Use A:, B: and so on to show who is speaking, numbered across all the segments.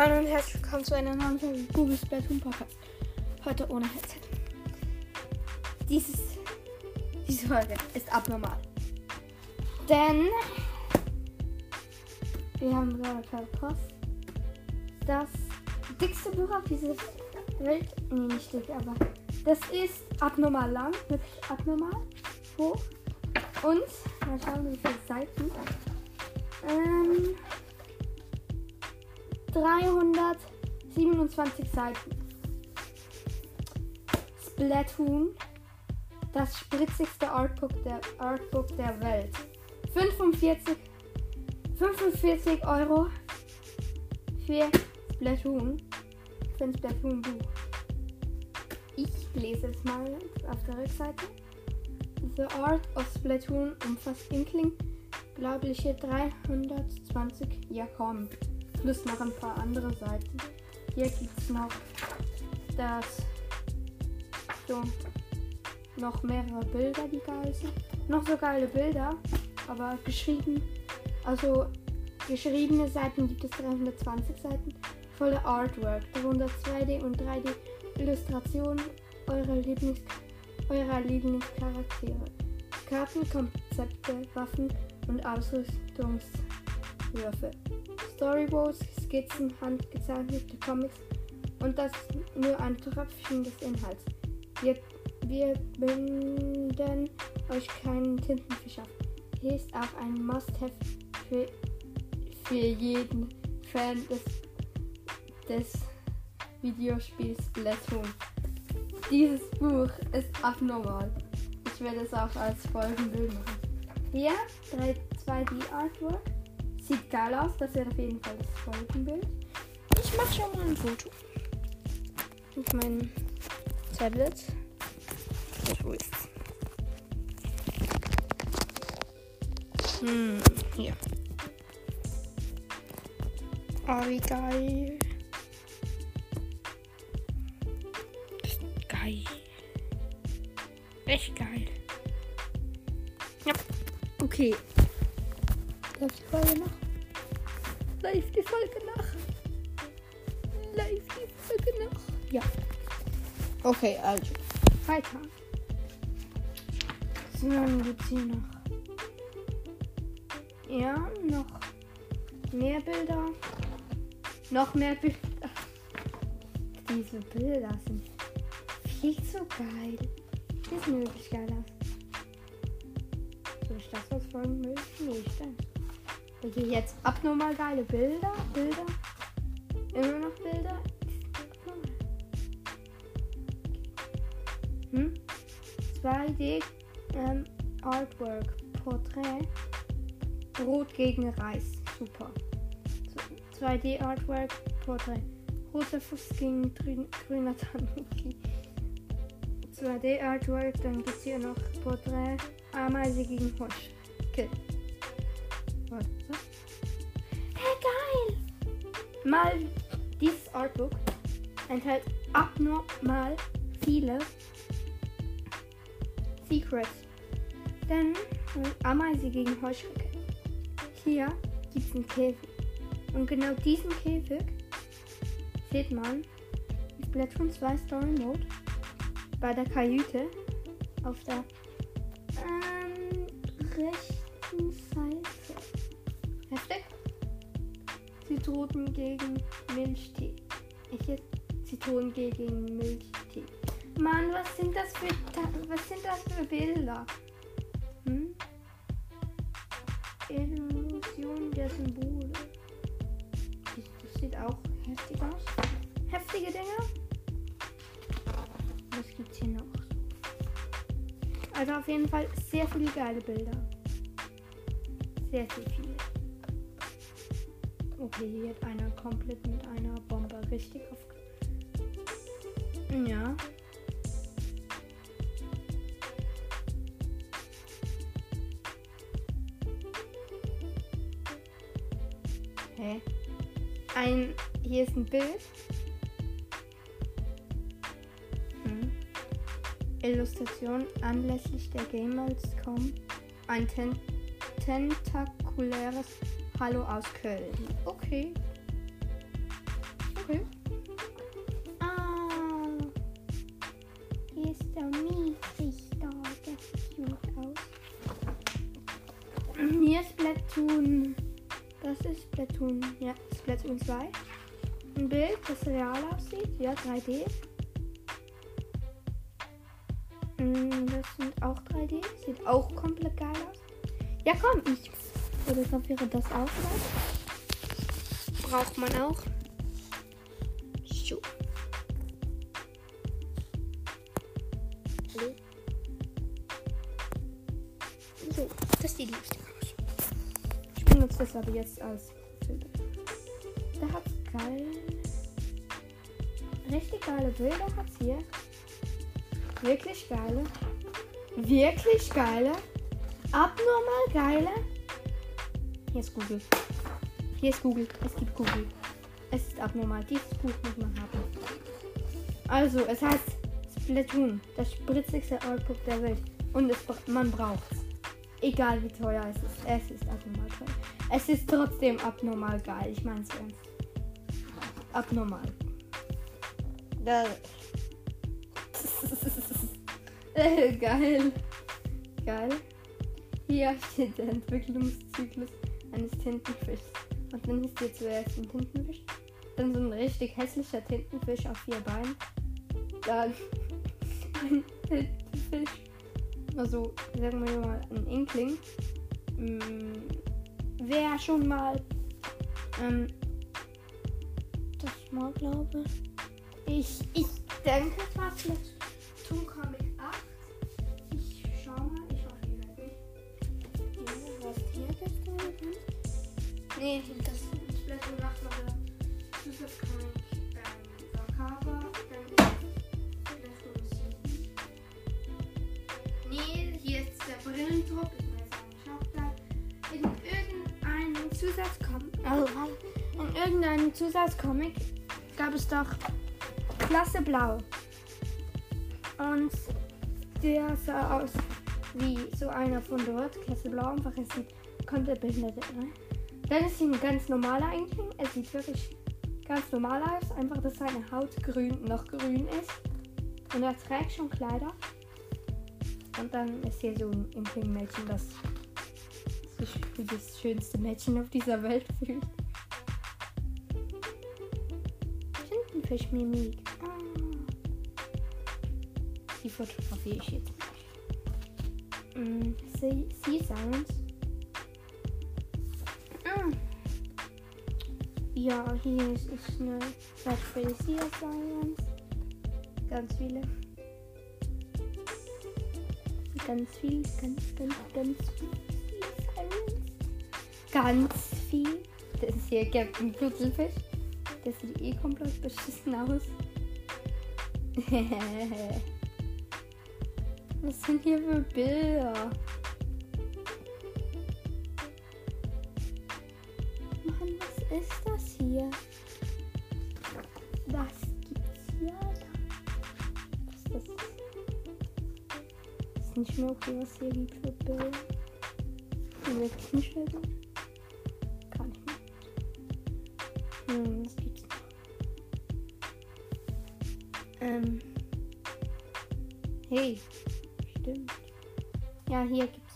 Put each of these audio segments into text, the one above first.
A: Hallo und herzlich willkommen zu einer neuen Folge Google Splatoon Podcast. Heute ohne Headset. Dieses, diese Folge ist abnormal. Denn wir haben gerade per Post das dickste Buch auf dieser Welt. Nee, nicht dick, aber das ist abnormal lang, wirklich abnormal hoch. Und mal schauen, wie viele Seiten. Ähm, 327 Seiten. Splatoon, das spritzigste Artbook der, Artbook der Welt. 45, 45 Euro für Splatoon. Für ein Splatoon-Buch. Ich lese es mal auf der Rückseite. The Art of Splatoon umfasst Inkling glaubliche 320 ja komm plus noch ein paar andere Seiten. Hier gibt es noch das so noch mehrere Bilder, die geil sind. Noch so geile Bilder, aber geschrieben, also geschriebene Seiten gibt es 320 Seiten volle Artwork, darunter 2D und 3D Illustrationen eurer, Lieblings eurer Lieblingscharaktere. Karten, Konzepte, Waffen und Ausrüstungswürfe. Storyboards, Skizzen, handgezeichnete Comics und das nur ein Tröpfchen des Inhalts. Wir, wir binden euch keinen Tintenfisch ab. Hier ist auch ein Must-Have für, für jeden Fan des, des Videospiels Splatoon. Dieses Buch ist abnormal. Ich werde es auch als Folgenbild machen. Hier 2D Artwork. Sieht geil aus, das wäre auf jeden Fall das Folgenbild. Ich mache schon mal ein Foto. Auf mein Tablet. Wo ist's? Hm, hier. Oh, wie geil. Das ist geil. Echt geil. Ja. Okay. Okay, also. Weiter. So, dann gibt's hier noch. Ja, noch mehr Bilder. Noch mehr Bilder. Diese Bilder sind viel zu geil. Die sehen wirklich geil aus. Soll ich das was folgen will? Nee, ich denke. Okay, jetzt abnormal geile Bilder. Bilder. Immer noch Bilder. 2D ähm, Artwork. Porträt. Rot gegen Reis. Super. 2D Artwork. Porträt. Roter Fuß gegen grüner Tanuki. 2D Artwork. Dann gibt es hier noch Porträt. Ameise gegen Hosch. Okay. Warte. Hey, geil! Mal dieses Artbook enthält abnormal viele Secrets. Denn Ameise gegen Heuschrecke. Hier gibt es einen Käfig. Und genau diesen Käfig sieht man in Splatoon 2 Story Mode bei der Kajüte auf der ähm, rechten Seite. Heftig. Zitronen gegen Milchtee. Ich jetzt Zitronen gegen Milchtee. Mann, was sind das für was sind das für Bilder? Hm? Illusion der Symbole. Das sieht auch heftig aus. Heftige Dinge. Was gibt's hier noch? Also auf jeden Fall sehr viele geile Bilder. Sehr, sehr viele. Okay, hier hat einer komplett mit einer Bombe richtig auf. Ja. Hier ist ein Bild. Hm. Illustration anlässlich der Gamers.com. Ein ten tentakuläres Hallo aus Köln. Okay. drüben. Ah. Hier ist der Miesig da. Der sieht gut aus. Hier ist Splatoon. Das ist Splatoon. Ja, Splatoon 2. Ein Bild, das real aussieht. Ja, 3D. Mm, Das sind auch 3D. Sieht auch komplett geil aus. Ja, komm, ich fotografiere das auch mal. Braucht man auch. So. So, das sieht lustig aus. Ich benutze das aber jetzt als Hat's hier. Wirklich geile. Wirklich geile. Abnormal geile. Hier ist Google. Hier ist Google. Es gibt Google. Es ist abnormal. Dieses Buch muss man haben. Also, es heißt Splatoon. Das spritzigste Artbook der Welt. Und es, man braucht es. Egal wie teuer es ist. Es ist abnormal teuer. Es ist trotzdem abnormal geil. Ich meine es ernst. Abnormal. Da. Äh, geil. Geil. Hier steht der Entwicklungszyklus eines Tintenfischs. Und dann ist hier zuerst ein Tintenfisch. Dann so ein richtig hässlicher Tintenfisch auf vier Beinen. Dann ein Tintenfisch. Also, sagen wir mal, ein Inkling. Mm, Wer schon mal ähm, das mal glaube ich. Ich denke, es war Splatoon Comic 8. Ich schau mal, ich hoffe, ihr hört mich. Was hier da drin? Nee, das ist Splatoon 8 war der Zusatzcomic ähm, 7. Nee, hier ist der. Ich auch nicht, ob da in irgendeinem Zusatzcomic. Oh, in irgendeinem Zusatzcomic gab es doch Klasse Blau. Und der sah aus wie so einer von dort. Klasse Blau, einfach es sieht komplett behindert ne? Dann ist hier ein ganz normaler Inkling. Es sieht wirklich ganz normal aus. Einfach, dass seine Haut grün, noch grün ist. Und er trägt schon Kleider. Und dann ist hier so ein Inkling-Mädchen, das sich wie das schönste Mädchen auf dieser Welt fühlt. Tintenfisch-Mimik. Ah. Die fotografiere ich jetzt mal. Mm, Sea, sea Sounds. Ah. Ja, hier ist, ist eine Seite für die Sea Sounds. Ganz viele. Ganz viel, ganz, ganz, ganz viel. Sea. Ganz viel. Das ist hier Captain Putzelfisch. Der sieht eh komplett beschissen aus. Was sind hier für Bilder? Mann, was ist das hier? Was gibt's hier? Was ist das? Ist nicht mehr okay, was hier gibt für Bilder. Gut. Gar nicht mehr. Hm, was Ähm. Hey. Stimmt. Ja, hier gibt's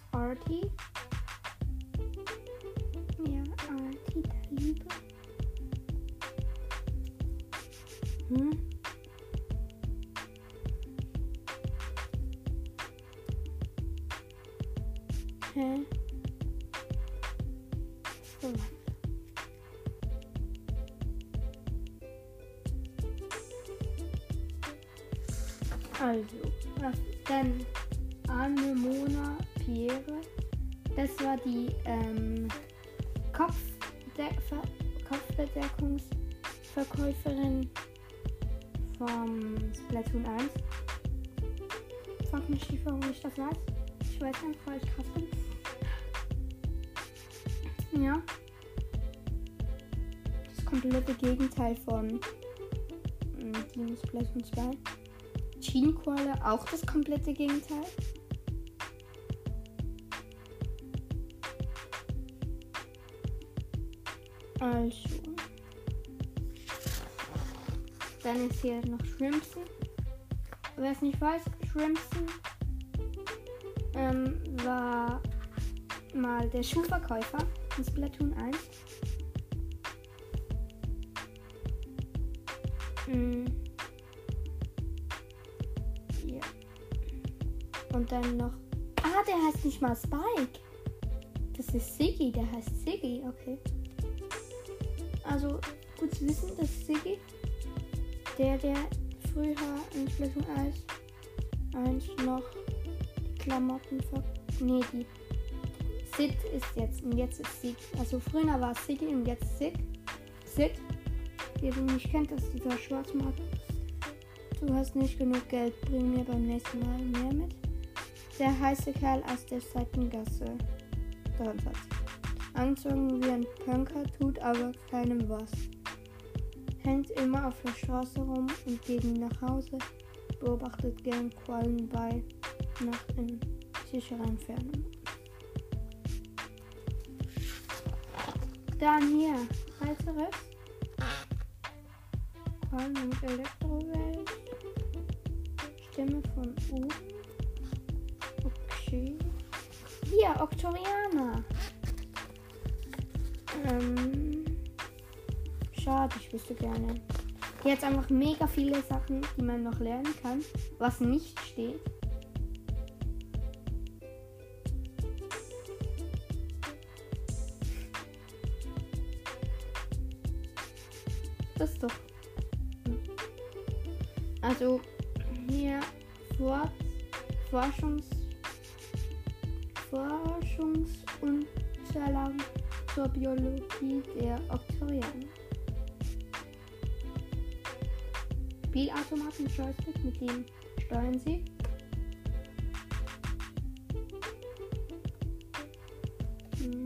A: Anemona Pierre. Das war die ähm, Kopfbedeckungsverkäuferin vom Splatoon 1. Frag mich nicht, warum ich das weiß. Ich weiß einfach, weil ich krass bin. Ja. Das komplette Gegenteil von ähm, Team Splatoon 2. Gene Koala auch das komplette Gegenteil. Also. Dann ist hier noch Shrimpson. Wer es nicht weiß, Shrimpson ähm, war mal der Schuhverkäufer in Splatoon 1. Mm. Ja. Und dann noch. Ah, der heißt nicht mal Spike. Das ist Siggy, der heißt Siggy, okay. Also gut zu wissen, dass Siggy, der, der früher in Splatoon 1, 1 noch die Klamotten ver... Nee, die Sid ist jetzt und jetzt ist Sid. Also früher war Siggy und jetzt Sid. Sid. Wer du nicht kennt, das ist dieser Schwarzmarkt. Du hast nicht genug Geld, bring mir beim nächsten Mal mehr mit. Der heiße Kerl aus der Seitengasse. Dollars. Anzogen wie ein Punker, tut aber keinem was. Hängt immer auf der Straße rum und geht nie nach Hause. Beobachtet gern Quallen bei Nacht in sicherer Entfernung. Dann hier, weiteres. Quallen und Elektrowelt. Stimme von oben. Okay. Hier, Octoriana. Ähm, schade, ich wüsste gerne. Jetzt einfach mega viele Sachen, die man noch lernen kann, was nicht steht. Das doch. Also hier Vor Forschungs Forschungsunterlagen zur Biologie der Octorianer. Spielautomaten Joystick, mit dem steuern sie. Hm.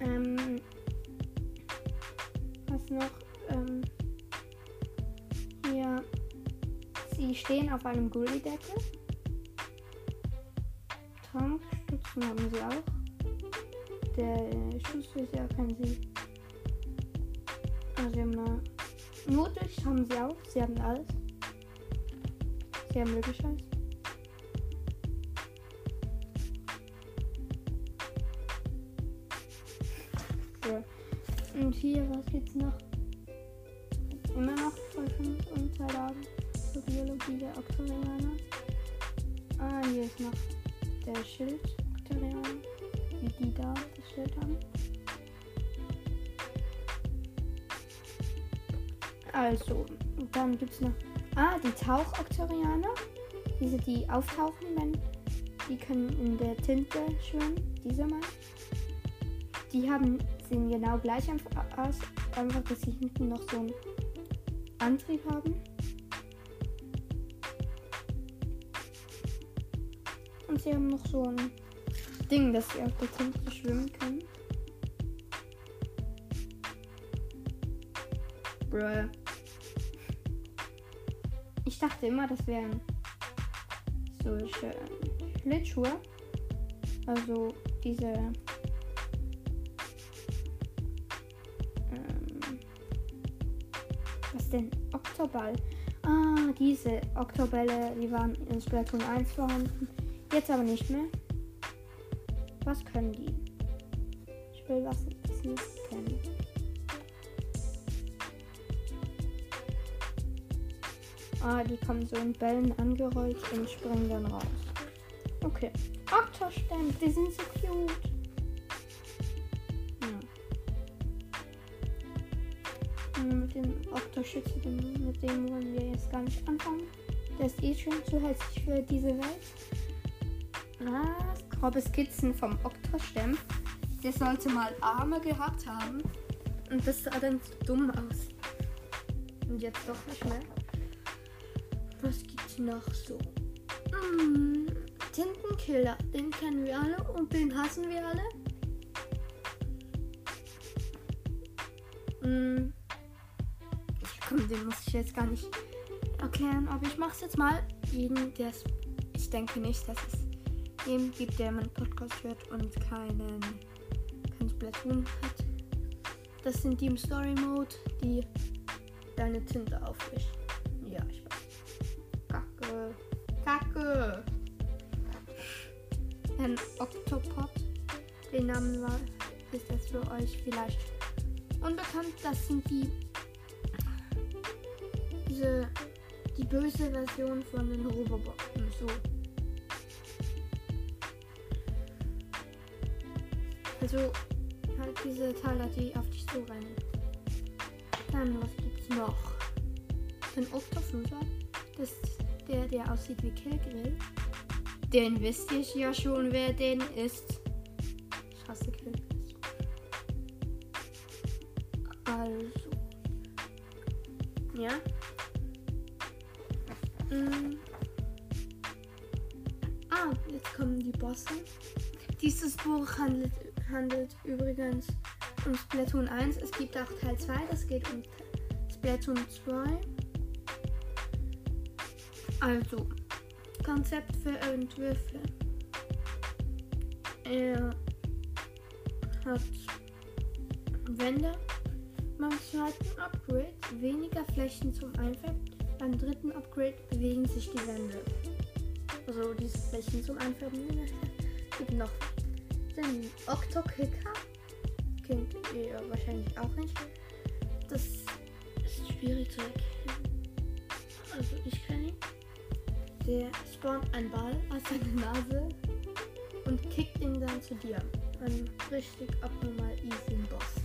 A: Ähm, was noch? Ähm, sie stehen auf einem Gullideckel. Sie haben alles. Sie haben wirklich alles. Ja. Und hier, was gibt's noch? Immer noch Forschungsunterlagen zur Biologie der Octorianer. Ah, hier ist noch der Schild Octorianer. Wie die da das Schild haben. Also, dann gibt es noch. Ah, die Tauch-Oktorianer. Diese, die auftauchen, wenn. Die können in der Tinte schwimmen. Diese mal. Die haben, sehen genau gleich einfach aus. Einfach, dass sie hinten noch so einen Antrieb haben. Und sie haben noch so ein Ding, dass sie auf der Tinte schwimmen können. Bruh. Ich dachte immer, das wären solche Schlittschuhe. Also diese. Ähm, was denn? Oktoball. Ah, diese Oktobälle, die waren in Splatoon 1 vorhanden. Jetzt aber nicht mehr. Was können die? Ich will was kennen. Ah, die kommen so in Bällen angerollt und springen dann raus. Okay. Octostämme, die sind so cute. Ja. Mit dem Octoschütze, mit dem wollen wir jetzt gar nicht anfangen. Der ist eh schon zu hässlich für diese Welt. Ah, grobe Skizzen vom Oktostämm. Der sollte mal Arme gehabt haben. Und das sah dann so dumm aus. Und jetzt doch nicht mehr. Was gibt's noch so? Mm, Tintenkiller, den kennen wir alle und den hassen wir alle. Mm, komm, den muss ich jetzt gar nicht erklären, aber ich mach's jetzt mal. Jeden, der Ich denke nicht, dass es jeden gibt, der meinen Podcast hört und keinen kein Splatoon hat. Das sind die im Story Mode, die deine Tinte aufwischen. Ein Octopod. Den Namen war, ist das für euch vielleicht unbekannt. Das sind die diese die böse Version von den Robobotern. So. Also halt diese Taler, die auf dich zurennen. Dann, was gibt's noch? Den Octofluter. Das ist der, der aussieht wie Killgrill. Den wisst ihr ja schon, wer den ist. Ich hasse Killgrills. Also. Ja. Mm. Ah, jetzt kommen die Bosse. Dieses Buch handelt, handelt übrigens um Splatoon 1. Es gibt auch Teil 2, das geht um Splatoon 2. Also, Konzept für Entwürfe. Er hat Wände beim zweiten Upgrade, weniger Flächen zum Einfärben. Beim dritten Upgrade bewegen sich die Wände. Also diese Flächen zum Einfärben gibt noch den Octokicker. Kennt ihr wahrscheinlich auch nicht. Das ist schwierig zu erkennen. Der spawnt einen Ball aus seiner Nase und kickt ihn dann zu dir. Ein richtig abnormal easy Boss.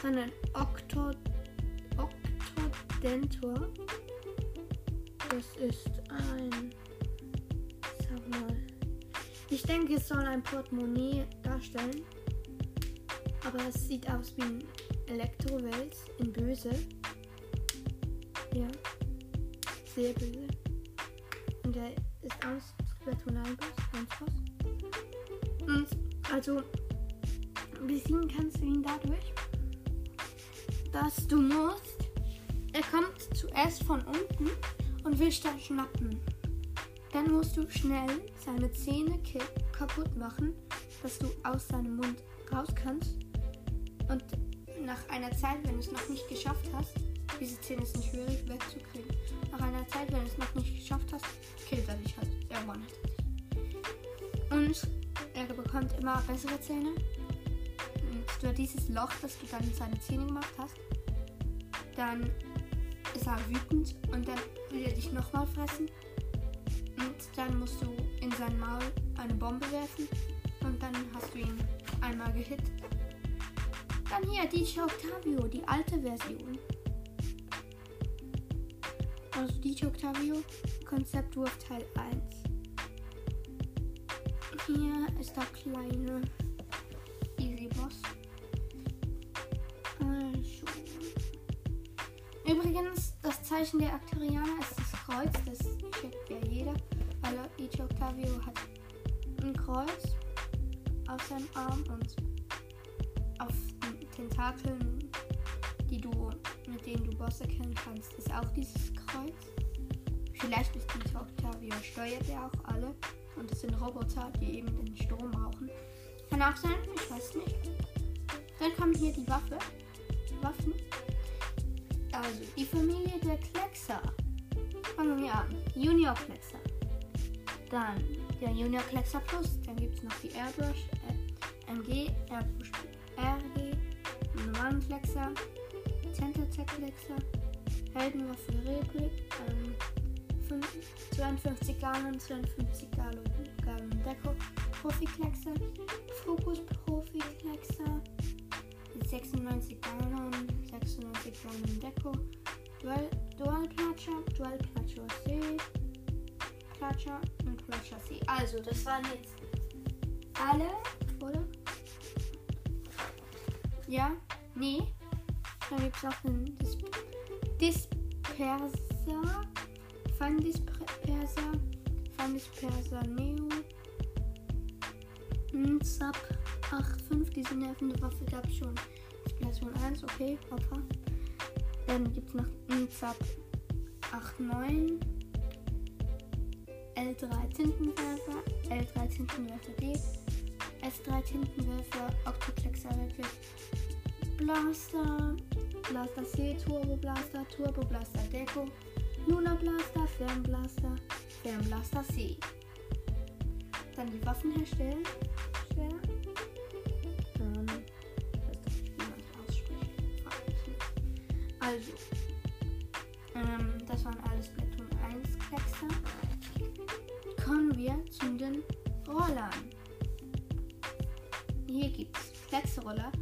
A: Dann ein Octo Octodentor. Das ist ein. Sag mal. Ich denke, es soll ein Portemonnaie darstellen. Aber es sieht aus wie ein Elektrowels in böse. Ja. Sehr böse. Und der ist aus 1 Boss. Und also besiegen kannst du ihn dadurch, dass du musst. Er kommt zuerst von unten und will dann schnappen. Dann musst du schnell seine Zähne kaputt machen, dass du aus seinem Mund raus kannst. Und nach einer Zeit, wenn du es noch nicht geschafft hast, diese Zähne sind schwierig wegzukriegen. Nach einer Zeit, wenn du es noch nicht geschafft hast, killt er dich halt. Er one Und er bekommt immer bessere Zähne. Und durch dieses Loch, das du dann in seine Zähne gemacht hast, dann ist er wütend und dann will er dich nochmal fressen. Und dann musst du in sein Maul eine Bombe werfen und dann hast du ihn einmal gehit. Dann hier DJ Octavio, die alte Version. Also DJ Octavio, Konzeptwurf Teil 1. Hier ist der kleine Easy Boss. Also. Übrigens, das Zeichen der Aktorianer ist das Kreuz. Das checkt ja jeder. Weil DJ Octavio hat ein Kreuz auf seinem Arm und auf den Tentakeln, die du, mit denen du Bosse kennen kannst, ist auch dieses Kreuz. Vielleicht ist DJ Octavio steuert er auch alle. Und es sind Roboter, die eben den Strom brauchen. Kann auch sein, ich weiß nicht. Dann kommen hier die Waffe. Waffen. Also, die Familie der Kleckser. Fangen wir an. Junior Kleckser. Dann der Junior Kleckser Plus. Dann gibt es noch die Airbrush äh, MG, Airbrush RG, normalen Kleckser, Tentatek Kleckser, Heldenwaffe ähm, 52 Gallon, 52 Gallon, Gallon Deko, Profi-Kleckser, Fokus Profi-Kleckser, 96 Gallon, 96 Gallon Deko, Dual, Dual Platscher, Dual Platscher C, Platscher und Platscher C. Also, das waren jetzt alle, oder? Ja? Nee? Dann gibt es auch den Dis Disperser. Fandisperser, Fandisperser Neo, Zap 8.5, diese nervende Waffe gab es schon. Splatoon 1, okay, Papa. Dann gibt es noch Zap 8.9, L3 Tintenwerfer, L3 Tintenwerfer D, S3 Tintenwerfer, Octoclexer wirklich. Blaster, Blaster C, Turbo Blaster, Turbo Blaster Deco, Luna Blaster, Fernblaster, Fernblaster C. Dann die Waffen herstellen. Schwer. Ähm, weiß doch nicht, wie man das ausspricht. Also, ähm, das waren alles Splatoon 1 Kleckser. Kommen wir zu den Rollern. Hier gibt es Klecksroller,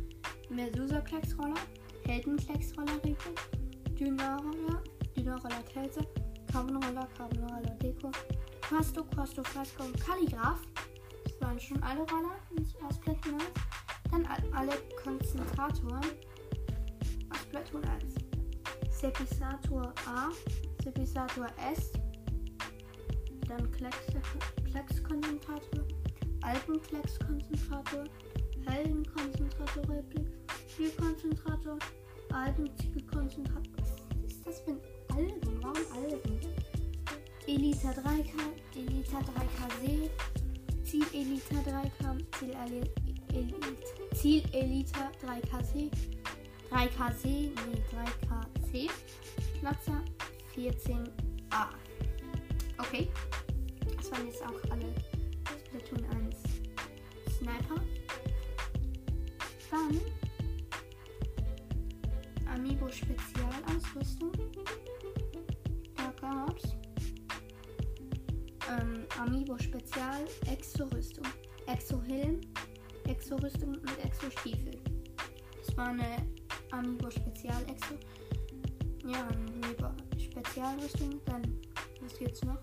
A: Medusa-Klecksroller, Helden-Klecksroller, Dynarroller, Dynarroller Kälte, Carbonroller, Carbonroller Deko, Quasto, Quasto, Fasco und Kalligraph. Das waren schon alle Roller aus Splatoon 1. Dann alle Konzentratoren aus Splatoon 1. Sepisator A, Sepisator S, dann Kleckskonzentrator, Alpenkleckskonzentrator, Heldenkonzentrator, Replik, Spielkonzentrator, Alpenzielkonzentrator. Was ist das für ein Alben? Warum Alben? Elita 3K, Elita 3KC, Ziel Elita 3K, Ziel, Elite, Ziel Elita 3KC, 3KC, nee, 3KC, Platzer 14a. Okay, das waren jetzt auch alle Splatoon 1 Sniper. Dann Amiibo Spezialausrüstung. Gab's ähm, Amiibo Spezial Exo-Rüstung, Exo-Helm, Exo-Rüstung und Exo-Stiefel. Das war eine Amiibo Spezial Exo. Ja, Amiibo Spezialrüstung. Dann, was gibt's noch?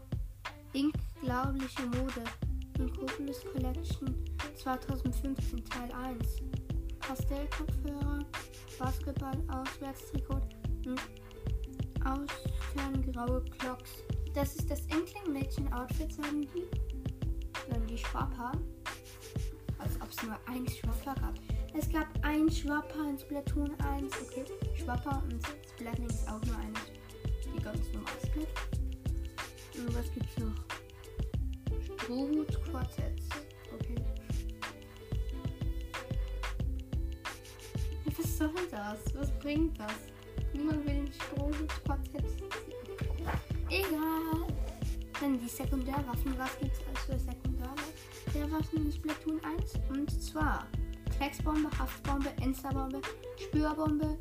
A: Unglaubliche Mode. Inkopolis Collection 2015 Teil 1. Pastellkopfhörer, Basketball-Auswärtstrikot und graue Clocks. Das ist das Inkling-Mädchen-Outfit, sagen die. Dann die Schwapper. Als ob es nur ein Schwapper gab. Es gab ein Schwapper in Splatoon 1. Okay, Schwapper und Splatoon ist auch nur eines. Die ganz normale Splat. Und was gibt's noch? Strohhut Quartetts. Okay. Was soll das? Was bringt das? Niemand will ein Strohhut Quartett. Egal. Dann die Sekundärwaffen. Was gibt's als für Sekundärwaffen in Splatoon 1? Und zwar Klecksbombe, Haftbombe, Ensterbombe, Spürbombe,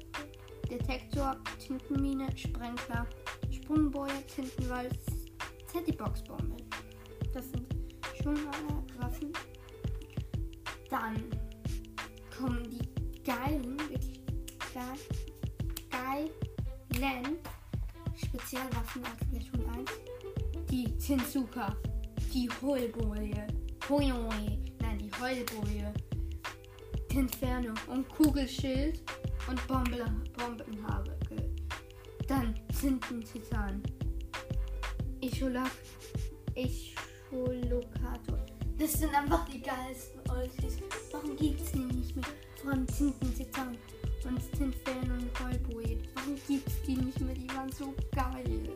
A: Detektor, Tintenmine, Sprenkler, Sprungboje, Tintenwald, Teddyboxbombe. Das sind schon alle Waffen. Dann kommen die geilen, wirklich geil, geilen Spezialwaffen aus Splatoon 1. Die Tinsuka, die Heulboje, Hoyoe, nein, die Heulboje, Inferno und Kugelschild und Bombe, Bombenhabe. Dann Tintentitan, Echolak, Echolokator. Das sind einfach die geilsten Ultis. Warum gibt es die nicht mehr? Vor allem Tintentitan und Tinferno und Heulboje. Warum gibt es die nicht mehr? Die waren so geil.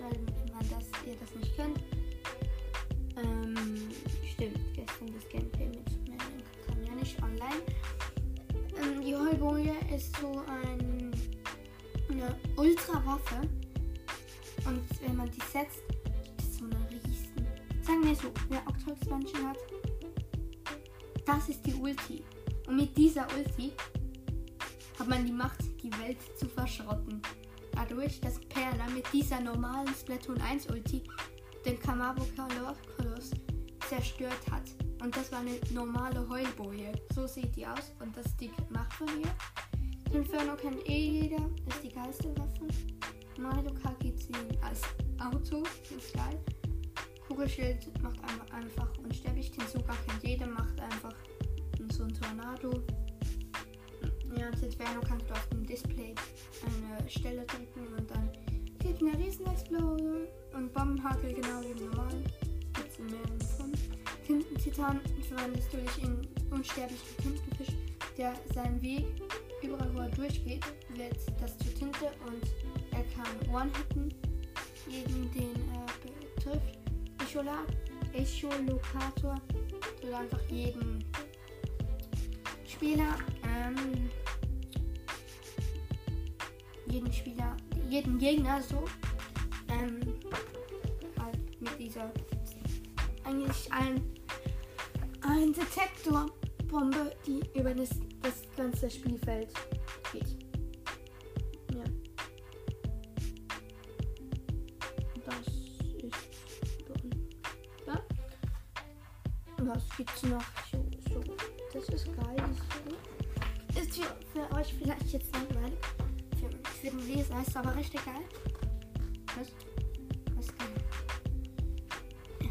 A: Weil man das, ihr das nicht kennt. Ähm, stimmt, gestern das Gameplay mit Melon kam ja nicht online. Ähm, die Heulboje ist so ein, eine Ultra-Waffe. Und wenn man die setzt, gibt es so eine riesen. Sagen wir so, wer Octo Expansion hat, das ist die Ulti. Und mit dieser Ulti hat man die Macht, die Welt zu verschrotten. Dadurch, dass Perla mit dieser normalen Splatoon 1 Ulti den Kamabo Koloss zerstört hat. Und das war eine normale Heulboje. So sieht die aus. Und das ist die Macht von ihr. Inferno kennt eh jeder. Ist die geilste Waffe. Madoka geht sie als Auto. Ist geil. Kugelschild macht einfach, unsterblich. Tensuka kennt jeder. Macht einfach so ein Tornado. Ja, und Inferno kannst du auf dem Display eine Stelle drücken und dann geht eine Riesenexplosion und Bombenhakel genau wie normal. Gibt es mehreren von. Tintentitan verwandelst du dich in unsterblichen Tintenfisch, der seinen Weg überall wo er durchgeht, wird das zu Tinte und er kann One-Hitten, jeden den er betrifft. Ichola Echolokator tut einfach jeden Spieler, ähm, jeden Spieler, jeden Gegner so, ähm, halt mit dieser eigentlich ein, ein Detektorbombe, die über das, das ganze Spielfeld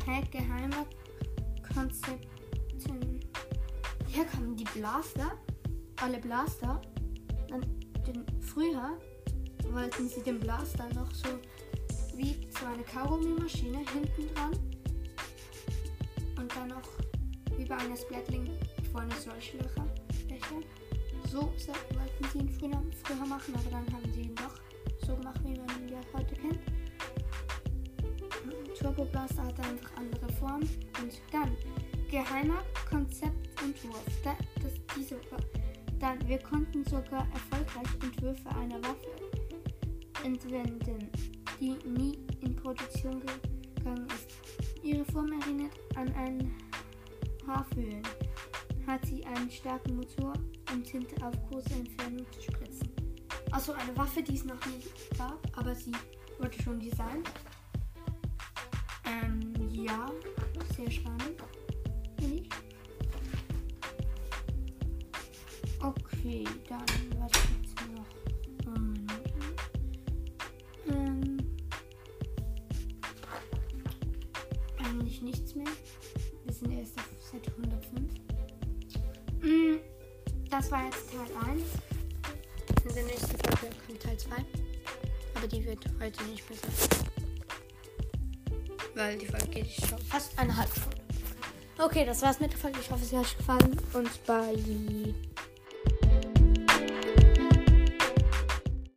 A: Hä, geheime Konzepten. Hier kamen die Blaster. Alle Blaster. Dann den, früher wollten sie den Blaster noch so wie so eine Kaugummi-Maschine hinten dran. Und dann noch wie bei einer Splatling vorne solche Löcher. Löcher. So wollten sie ihn früher, früher machen, aber dann haben sie ihn doch so gemacht, wie man ihn ja heute kennt. Turbo Blaster hatte einfach andere Formen. Und dann geheimer Konzeptentwurf. Da, das, diese, dann, wir konnten sogar erfolgreich Entwürfe einer Waffe entwenden, die nie in Produktion gegangen ist. Ihre Form erinnert an einen Haarföhn. Hat sie einen starken Motor, um Tinte auf große Entfernung zu spritzen. Also eine Waffe, die es noch nie gab, aber sie wurde schon designt. Dann, was gibt's noch? Und, ähm, eigentlich nichts mehr. Wir sind erst auf Seite 105. Mm, das war jetzt Teil 1. In der nächsten Folge kommt Teil 2. Aber die wird heute nicht mehr sein. Weil die Folge geht schon fast eine halbe Stunde. Okay, das war's mit der Folge. Ich hoffe, sie hat euch gefallen. Und bye.